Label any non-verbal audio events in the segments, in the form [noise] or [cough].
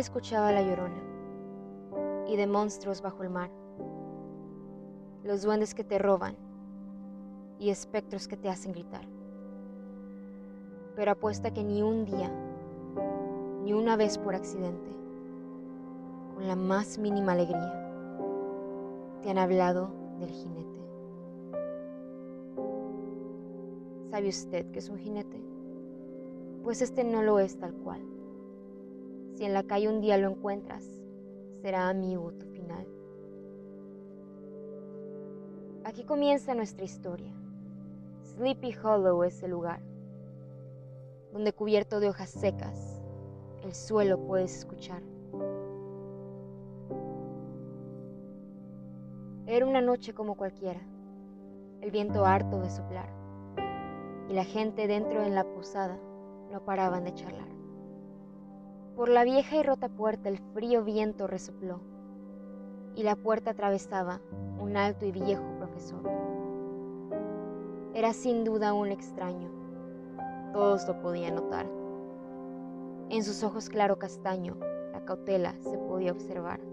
Han escuchado a la llorona y de monstruos bajo el mar, los duendes que te roban y espectros que te hacen gritar. Pero apuesta que ni un día, ni una vez por accidente, con la más mínima alegría, te han hablado del jinete. ¿Sabe usted que es un jinete? Pues este no lo es tal cual. Si en la calle un día lo encuentras, será amigo tu final. Aquí comienza nuestra historia. Sleepy Hollow es el lugar, donde cubierto de hojas secas, el suelo puedes escuchar. Era una noche como cualquiera, el viento harto de soplar, y la gente dentro en la posada no paraban de charlar. Por la vieja y rota puerta el frío viento resopló y la puerta atravesaba un alto y viejo profesor. Era sin duda un extraño, todos lo podían notar. En sus ojos claro castaño la cautela se podía observar.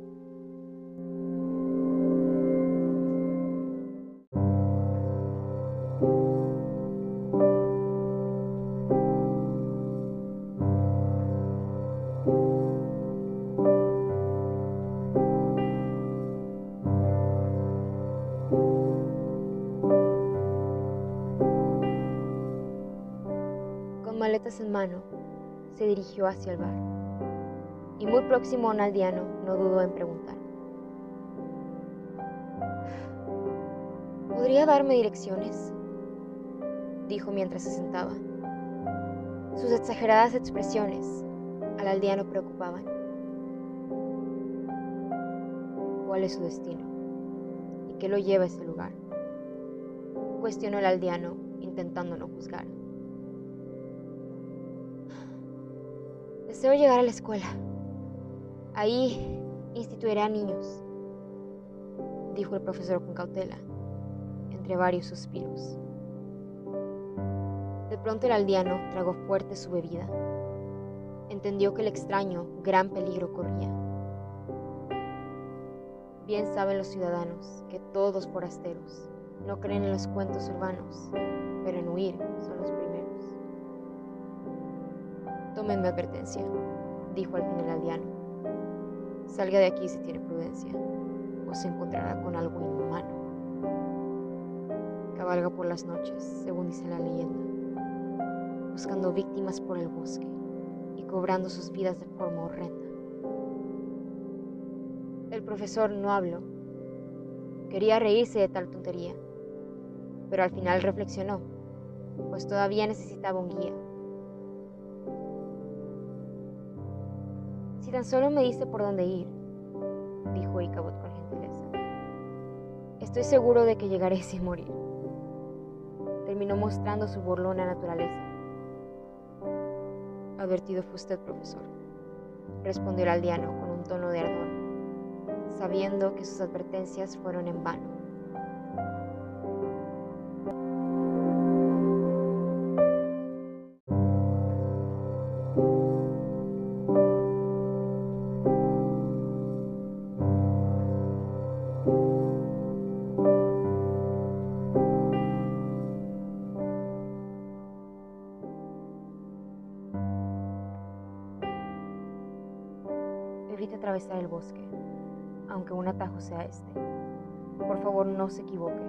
En mano, se dirigió hacia el bar. Y muy próximo a un aldeano, no dudó en preguntar. ¿Podría darme direcciones? dijo mientras se sentaba. Sus exageradas expresiones al aldeano preocupaban. ¿Cuál es su destino? ¿Y qué lo lleva a ese lugar? Cuestionó el aldeano, intentando no juzgar. Deseo llegar a la escuela. Ahí instituiré a niños, dijo el profesor con cautela, entre varios suspiros. De pronto el aldeano tragó fuerte su bebida. Entendió que el extraño gran peligro corría. Bien saben los ciudadanos que todos forasteros no creen en los cuentos urbanos, pero en huir son los primeros. Tomen mi advertencia, dijo al fin el aldeano. Salga de aquí si tiene prudencia, o se encontrará con algo inhumano. Cabalga por las noches, según dice la leyenda, buscando víctimas por el bosque y cobrando sus vidas de forma horrenda. El profesor no habló. Quería reírse de tal tontería, pero al final reflexionó, pues todavía necesitaba un guía Si tan solo me dice por dónde ir, dijo Icabod con gentileza. Estoy seguro de que llegaré sin morir. Terminó mostrando su burlona naturaleza. Advertido fue usted, profesor, respondió el aldeano con un tono de ardor, sabiendo que sus advertencias fueron en vano. Atajo sea este. Por favor, no se equivoque.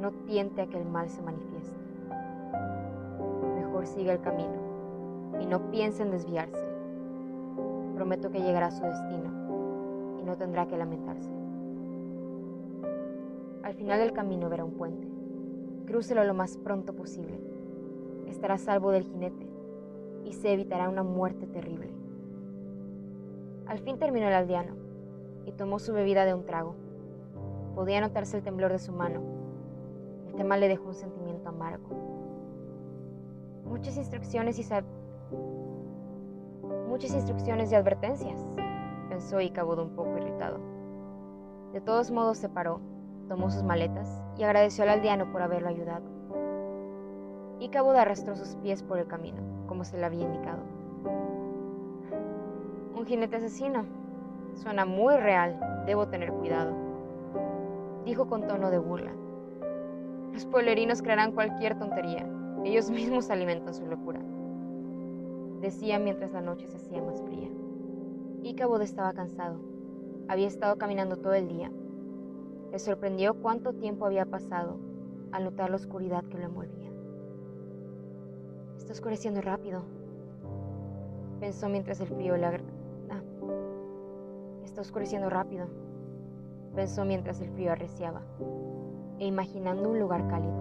No tiente a que el mal se manifieste. Mejor siga el camino y no piense en desviarse. Prometo que llegará a su destino y no tendrá que lamentarse. Al final del camino verá un puente. Crúcelo lo más pronto posible. Estará salvo del jinete y se evitará una muerte terrible. Al fin terminó el aldeano y tomó su bebida de un trago. Podía notarse el temblor de su mano. El tema le dejó un sentimiento amargo. Muchas instrucciones y muchas instrucciones y advertencias, pensó y un poco irritado. De todos modos se paró tomó sus maletas y agradeció al aldeano por haberlo ayudado. Icabod arrastró sus pies por el camino, como se le había indicado. Un jinete asesino. Suena muy real. Debo tener cuidado. Dijo con tono de burla. Los pueblerinos crearán cualquier tontería. Ellos mismos alimentan su locura. Decía mientras la noche se hacía más fría. Icabod estaba cansado. Había estado caminando todo el día. Le sorprendió cuánto tiempo había pasado al notar la oscuridad que lo envolvía. Está oscureciendo rápido, pensó mientras el frío le Está oscureciendo rápido, pensó mientras el frío arreciaba, e imaginando un lugar cálido,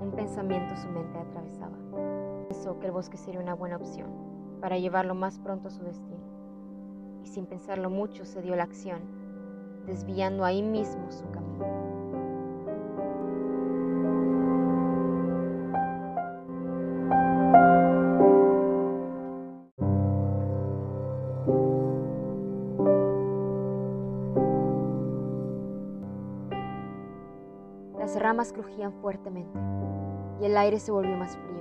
un pensamiento su mente atravesaba. Pensó que el bosque sería una buena opción para llevarlo más pronto a su destino, y sin pensarlo mucho se dio la acción, desviando ahí mismo su camino. Ramas crujían fuertemente y el aire se volvió más frío.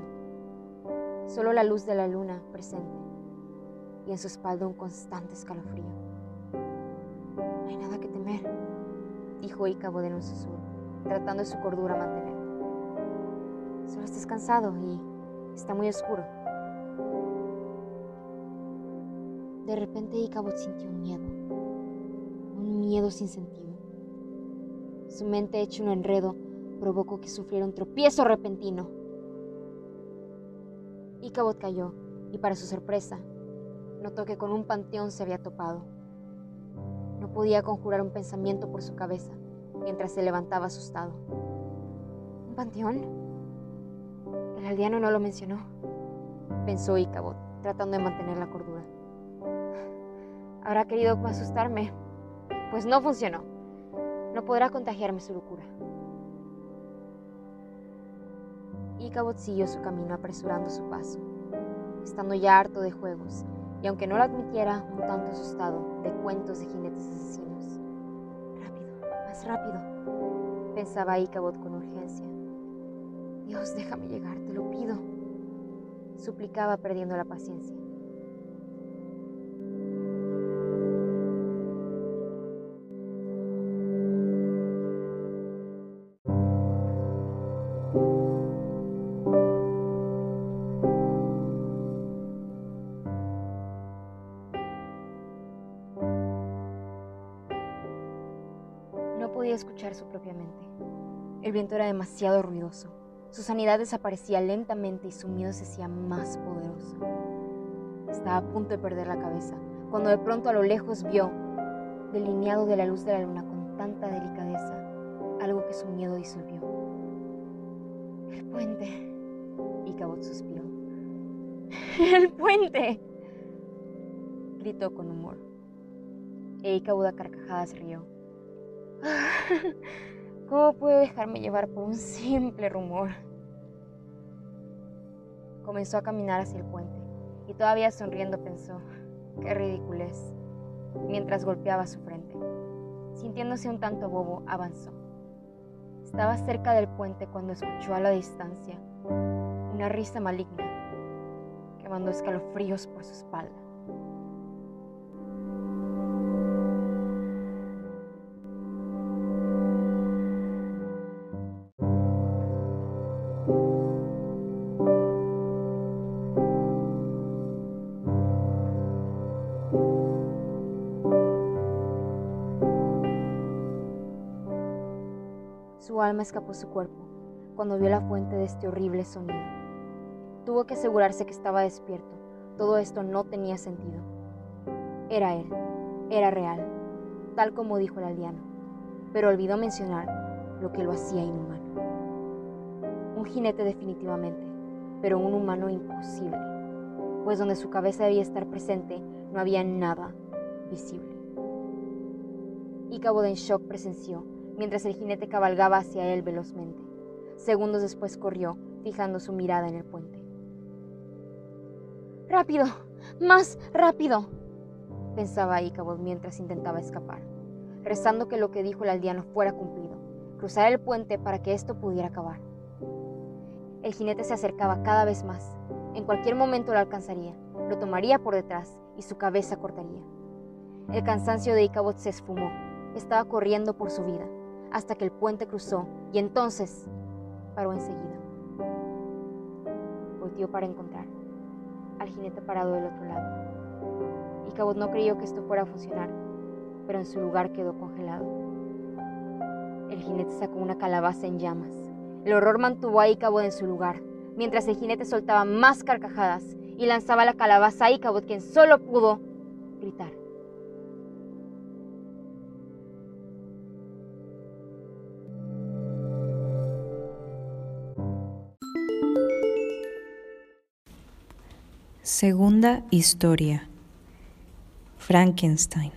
Solo la luz de la luna presente y en su espalda un constante escalofrío. No hay nada que temer, dijo Icabod en un susurro, tratando de su cordura mantener. Solo estás cansado y está muy oscuro. De repente Icabod sintió un miedo, un miedo sin sentido. Su mente hecho un enredo provocó que sufriera un tropiezo repentino. Icabod cayó, y para su sorpresa, notó que con un panteón se había topado. No podía conjurar un pensamiento por su cabeza mientras se levantaba asustado. ¿Un panteón? El aldeano no lo mencionó, pensó Icabod, tratando de mantener la cordura. Habrá querido asustarme, pues no funcionó. No podrá contagiarme su locura. Icabod siguió su camino apresurando su paso, estando ya harto de juegos, y aunque no lo admitiera, un tanto asustado de cuentos de jinetes asesinos. Rápido, más rápido, pensaba Icabod con urgencia. Dios, déjame llegar, te lo pido, suplicaba perdiendo la paciencia. El viento era demasiado ruidoso. Su sanidad desaparecía lentamente y su miedo se hacía más poderoso. Estaba a punto de perder la cabeza, cuando de pronto a lo lejos vio, delineado de la luz de la luna con tanta delicadeza, algo que su miedo disolvió. El puente. Y Cabot suspiró. [laughs] ¡El puente! gritó con humor. E Icabod a carcajadas rió. [laughs] ¿Cómo puede dejarme llevar por un [laughs] simple rumor? Comenzó a caminar hacia el puente y todavía sonriendo pensó, qué ridiculez, mientras golpeaba su frente. Sintiéndose un tanto bobo, avanzó. Estaba cerca del puente cuando escuchó a la distancia una risa maligna que mandó escalofríos por su espalda. Alma escapó su cuerpo cuando vio la fuente de este horrible sonido. Tuvo que asegurarse que estaba despierto. Todo esto no tenía sentido. Era él, era real, tal como dijo el aldeano, pero olvidó mencionar lo que lo hacía inhumano. Un jinete definitivamente, pero un humano imposible, pues donde su cabeza debía estar presente no había nada visible. Y Cabo en shock presenció mientras el jinete cabalgaba hacia él velozmente. Segundos después corrió, fijando su mirada en el puente. ¡Rápido! ¡Más rápido! pensaba Icabod mientras intentaba escapar, rezando que lo que dijo el aldeano fuera cumplido, cruzar el puente para que esto pudiera acabar. El jinete se acercaba cada vez más. En cualquier momento lo alcanzaría, lo tomaría por detrás y su cabeza cortaría. El cansancio de Icabod se esfumó. Estaba corriendo por su vida, hasta que el puente cruzó y entonces paró enseguida. Volteó para encontrar al jinete parado del otro lado. Icabod no creyó que esto fuera a funcionar, pero en su lugar quedó congelado. El jinete sacó una calabaza en llamas. El horror mantuvo a Icabod en su lugar, mientras el jinete soltaba más carcajadas y lanzaba la calabaza a Icabod, quien solo pudo gritar. Segunda historia. Frankenstein.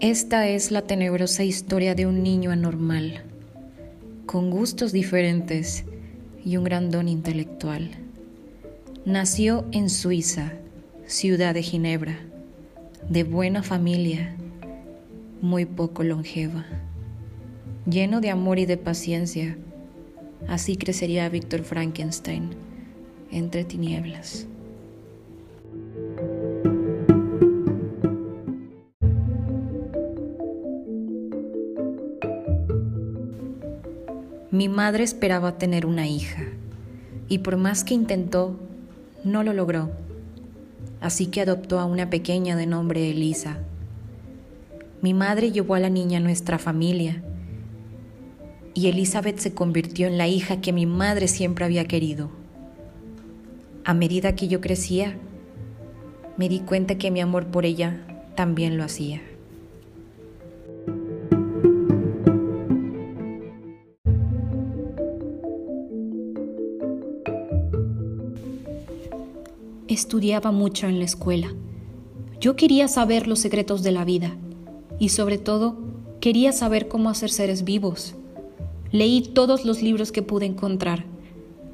Esta es la tenebrosa historia de un niño anormal, con gustos diferentes y un gran don intelectual. Nació en Suiza, ciudad de Ginebra, de buena familia, muy poco longeva lleno de amor y de paciencia. Así crecería Víctor Frankenstein entre tinieblas. Mi madre esperaba tener una hija y por más que intentó, no lo logró. Así que adoptó a una pequeña de nombre Elisa. Mi madre llevó a la niña a nuestra familia y Elizabeth se convirtió en la hija que mi madre siempre había querido. A medida que yo crecía, me di cuenta que mi amor por ella también lo hacía. Estudiaba mucho en la escuela. Yo quería saber los secretos de la vida y sobre todo quería saber cómo hacer seres vivos Leí todos los libros que pude encontrar.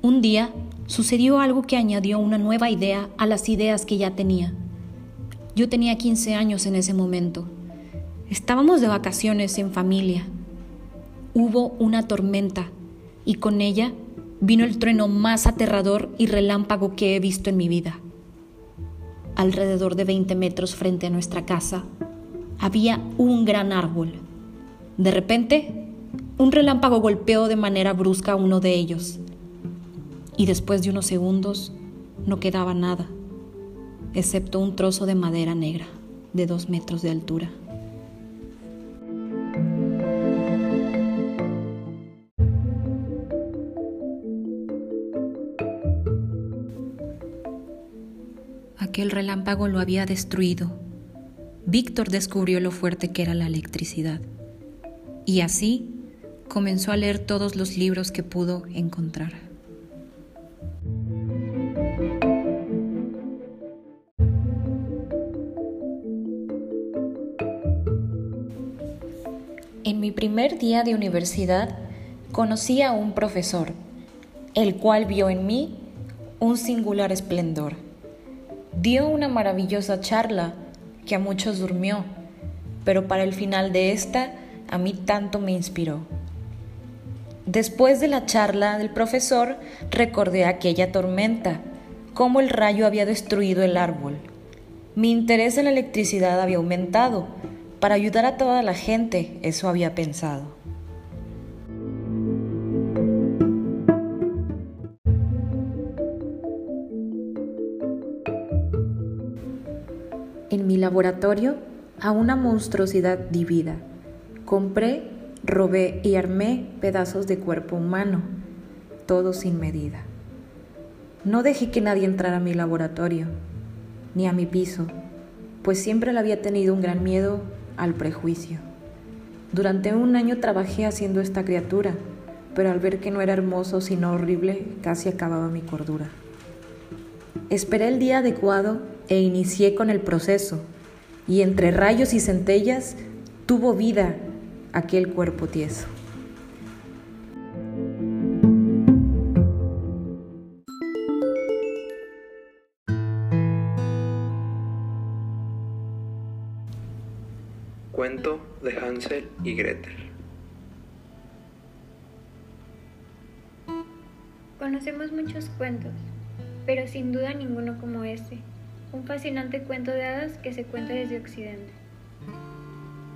Un día sucedió algo que añadió una nueva idea a las ideas que ya tenía. Yo tenía 15 años en ese momento. Estábamos de vacaciones en familia. Hubo una tormenta y con ella vino el trueno más aterrador y relámpago que he visto en mi vida. Alrededor de 20 metros frente a nuestra casa había un gran árbol. De repente un relámpago golpeó de manera brusca a uno de ellos y después de unos segundos no quedaba nada, excepto un trozo de madera negra de dos metros de altura. Aquel relámpago lo había destruido. Víctor descubrió lo fuerte que era la electricidad. Y así comenzó a leer todos los libros que pudo encontrar. En mi primer día de universidad conocí a un profesor, el cual vio en mí un singular esplendor. Dio una maravillosa charla que a muchos durmió, pero para el final de esta a mí tanto me inspiró. Después de la charla del profesor, recordé aquella tormenta, cómo el rayo había destruido el árbol. Mi interés en la electricidad había aumentado. Para ayudar a toda la gente, eso había pensado. En mi laboratorio, a una monstruosidad divida, compré Robé y armé pedazos de cuerpo humano, todo sin medida. No dejé que nadie entrara a mi laboratorio, ni a mi piso, pues siempre le había tenido un gran miedo al prejuicio. Durante un año trabajé haciendo esta criatura, pero al ver que no era hermoso sino horrible, casi acababa mi cordura. Esperé el día adecuado e inicié con el proceso, y entre rayos y centellas tuvo vida aquel cuerpo tieso. Cuento de Hansel y Gretel. Conocemos muchos cuentos, pero sin duda ninguno como este, un fascinante cuento de hadas que se cuenta desde Occidente.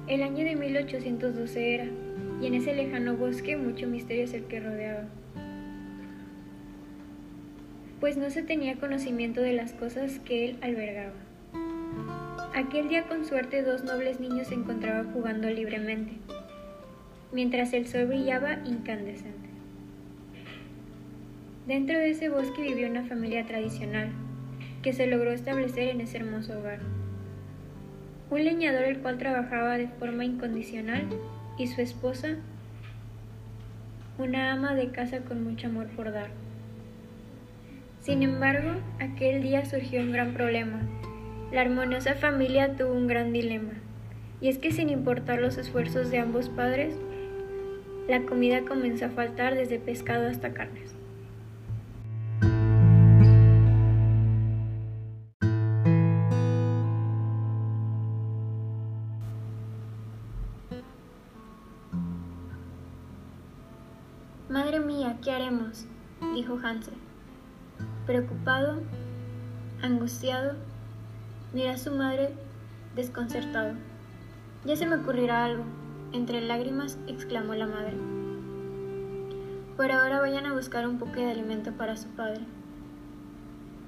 El año de 1812 era, y en ese lejano bosque mucho misterio es el que rodeaba. Pues no se tenía conocimiento de las cosas que él albergaba. Aquel día con suerte dos nobles niños se encontraban jugando libremente, mientras el sol brillaba incandescente. Dentro de ese bosque vivió una familia tradicional, que se logró establecer en ese hermoso hogar. Un leñador el cual trabajaba de forma incondicional y su esposa, una ama de casa con mucho amor por dar. Sin embargo, aquel día surgió un gran problema la armoniosa familia tuvo un gran dilema, y es que sin importar los esfuerzos de ambos padres, la comida comenzó a faltar desde pescado hasta carnes. Madre mía, ¿qué haremos? dijo Hansel. Preocupado, angustiado, Mira a su madre desconcertado. Ya se me ocurrirá algo. Entre lágrimas exclamó la madre. Por ahora vayan a buscar un poco de alimento para su padre.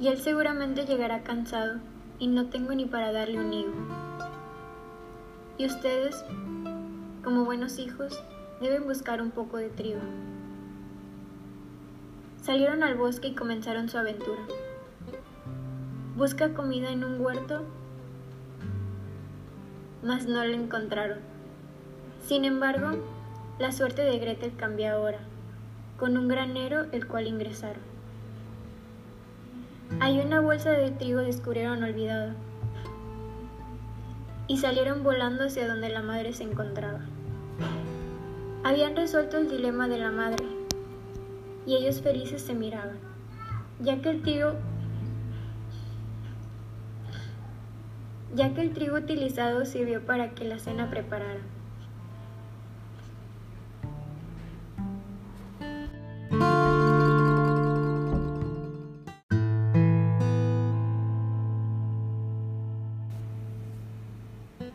Y él seguramente llegará cansado y no tengo ni para darle un higo. Y ustedes, como buenos hijos, deben buscar un poco de trigo. Salieron al bosque y comenzaron su aventura. Busca comida en un huerto, mas no la encontraron. Sin embargo, la suerte de Gretel cambia ahora, con un granero el cual ingresaron. Hay una bolsa de trigo descubrieron olvidada y salieron volando hacia donde la madre se encontraba. Habían resuelto el dilema de la madre y ellos felices se miraban, ya que el trigo ya que el trigo utilizado sirvió para que la cena preparara.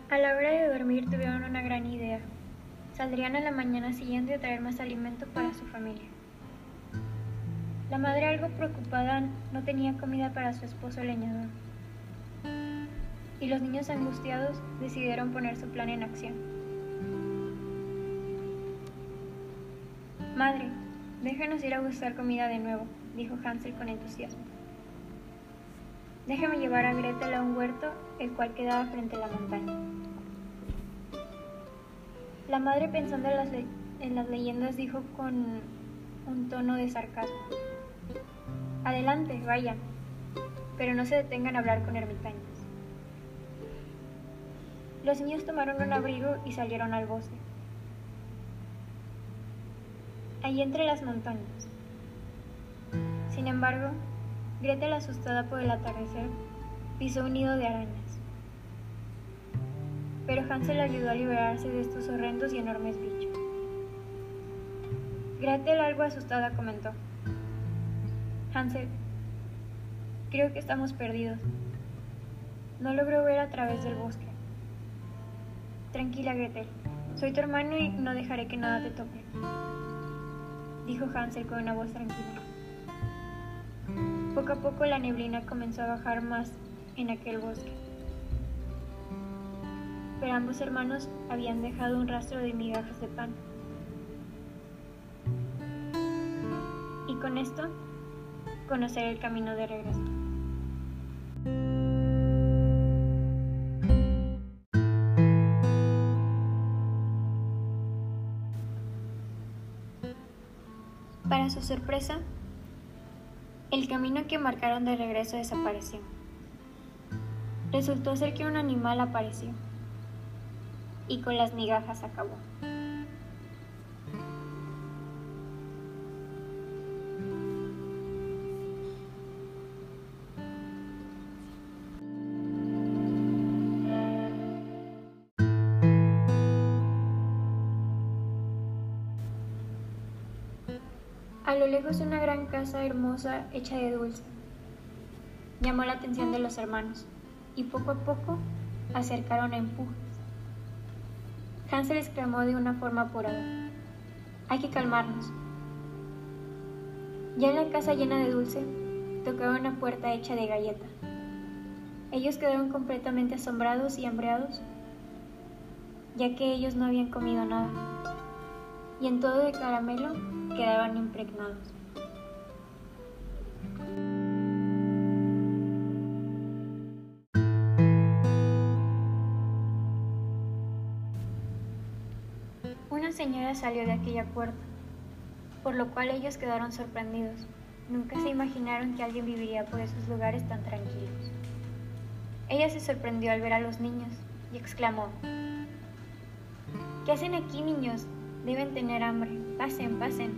A la hora de dormir tuvieron una gran idea. Saldrían a la mañana siguiente a traer más alimento para su familia. La madre algo preocupada no tenía comida para su esposo leñador y los niños angustiados decidieron poner su plan en acción. Madre, déjanos ir a buscar comida de nuevo, dijo Hansel con entusiasmo. Déjame llevar a Gretel a un huerto, el cual quedaba frente a la montaña. La madre, pensando en las, en las leyendas, dijo con un tono de sarcasmo. Adelante, vayan, pero no se detengan a hablar con ermitaños. Los niños tomaron un abrigo y salieron al bosque. Allí entre las montañas. Sin embargo, Gretel, asustada por el atardecer, pisó un nido de arañas. Pero Hansel ayudó a liberarse de estos horrendos y enormes bichos. Gretel, algo asustada, comentó: Hansel, creo que estamos perdidos. No logro ver a través del bosque. Tranquila, Gretel. Soy tu hermano y no dejaré que nada te toque. Dijo Hansel con una voz tranquila. Poco a poco la neblina comenzó a bajar más en aquel bosque. Pero ambos hermanos habían dejado un rastro de migajas de pan. Y con esto, conocer el camino de regreso. Para su sorpresa, el camino que marcaron de regreso desapareció. Resultó ser que un animal apareció y con las migajas acabó. A lo lejos una gran casa hermosa hecha de dulce. Llamó la atención de los hermanos y poco a poco acercaron a empujes. Hansel exclamó de una forma apurada, hay que calmarnos. Ya en la casa llena de dulce, tocaron una puerta hecha de galleta. Ellos quedaron completamente asombrados y hambreados, ya que ellos no habían comido nada, y en todo de caramelo quedaban impregnados. Una señora salió de aquella puerta, por lo cual ellos quedaron sorprendidos. Nunca se imaginaron que alguien viviría por esos lugares tan tranquilos. Ella se sorprendió al ver a los niños y exclamó, ¿Qué hacen aquí niños? Deben tener hambre. Pasen, pasen.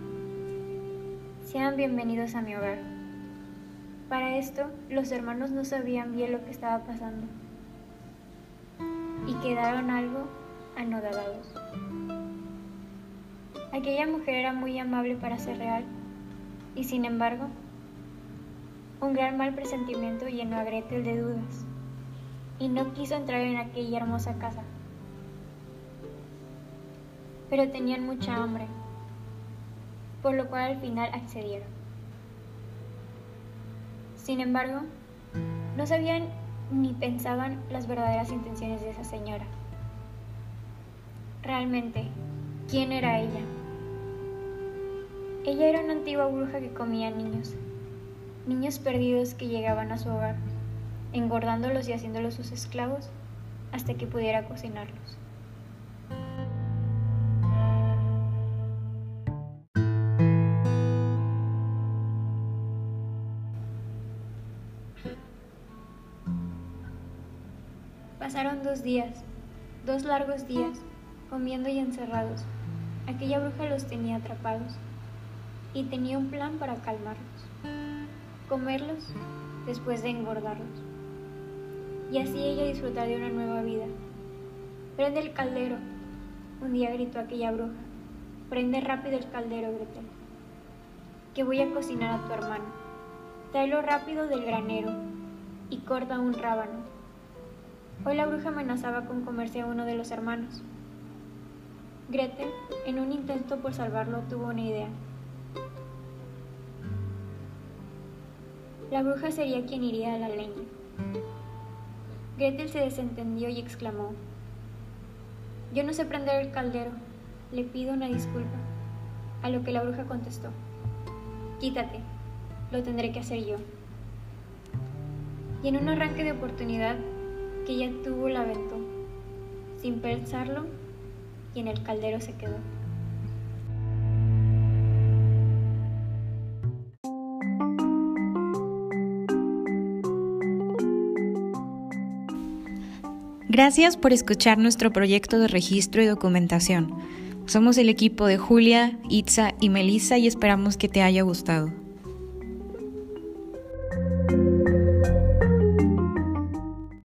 Sean bienvenidos a mi hogar. Para esto, los hermanos no sabían bien lo que estaba pasando y quedaron algo anodados. Aquella mujer era muy amable para ser real y sin embargo, un gran mal presentimiento llenó a Gretel de dudas y no quiso entrar en aquella hermosa casa. Pero tenían mucha hambre, por lo cual al final accedieron. Sin embargo, no sabían ni pensaban las verdaderas intenciones de esa señora. Realmente, ¿quién era ella? Ella era una antigua bruja que comía niños, niños perdidos que llegaban a su hogar, engordándolos y haciéndolos sus esclavos hasta que pudiera cocinarlos. Pasaron dos días, dos largos días, comiendo y encerrados. Aquella bruja los tenía atrapados y tenía un plan para calmarlos, comerlos después de engordarlos, y así ella disfrutar de una nueva vida. Prende el caldero, un día gritó aquella bruja, prende rápido el caldero, Gretel, que voy a cocinar a tu hermano. Tráelo rápido del granero y corta un rábano. Hoy la bruja amenazaba con comerse a uno de los hermanos. Gretel, en un intento por salvarlo, tuvo una idea. La bruja sería quien iría a la leña. Gretel se desentendió y exclamó, Yo no sé prender el caldero, le pido una disculpa. A lo que la bruja contestó, Quítate, lo tendré que hacer yo. Y en un arranque de oportunidad que ella tuvo la aventó, sin pensarlo, y en el caldero se quedó. Gracias por escuchar nuestro proyecto de registro y documentación. Somos el equipo de Julia, Itza y Melissa y esperamos que te haya gustado.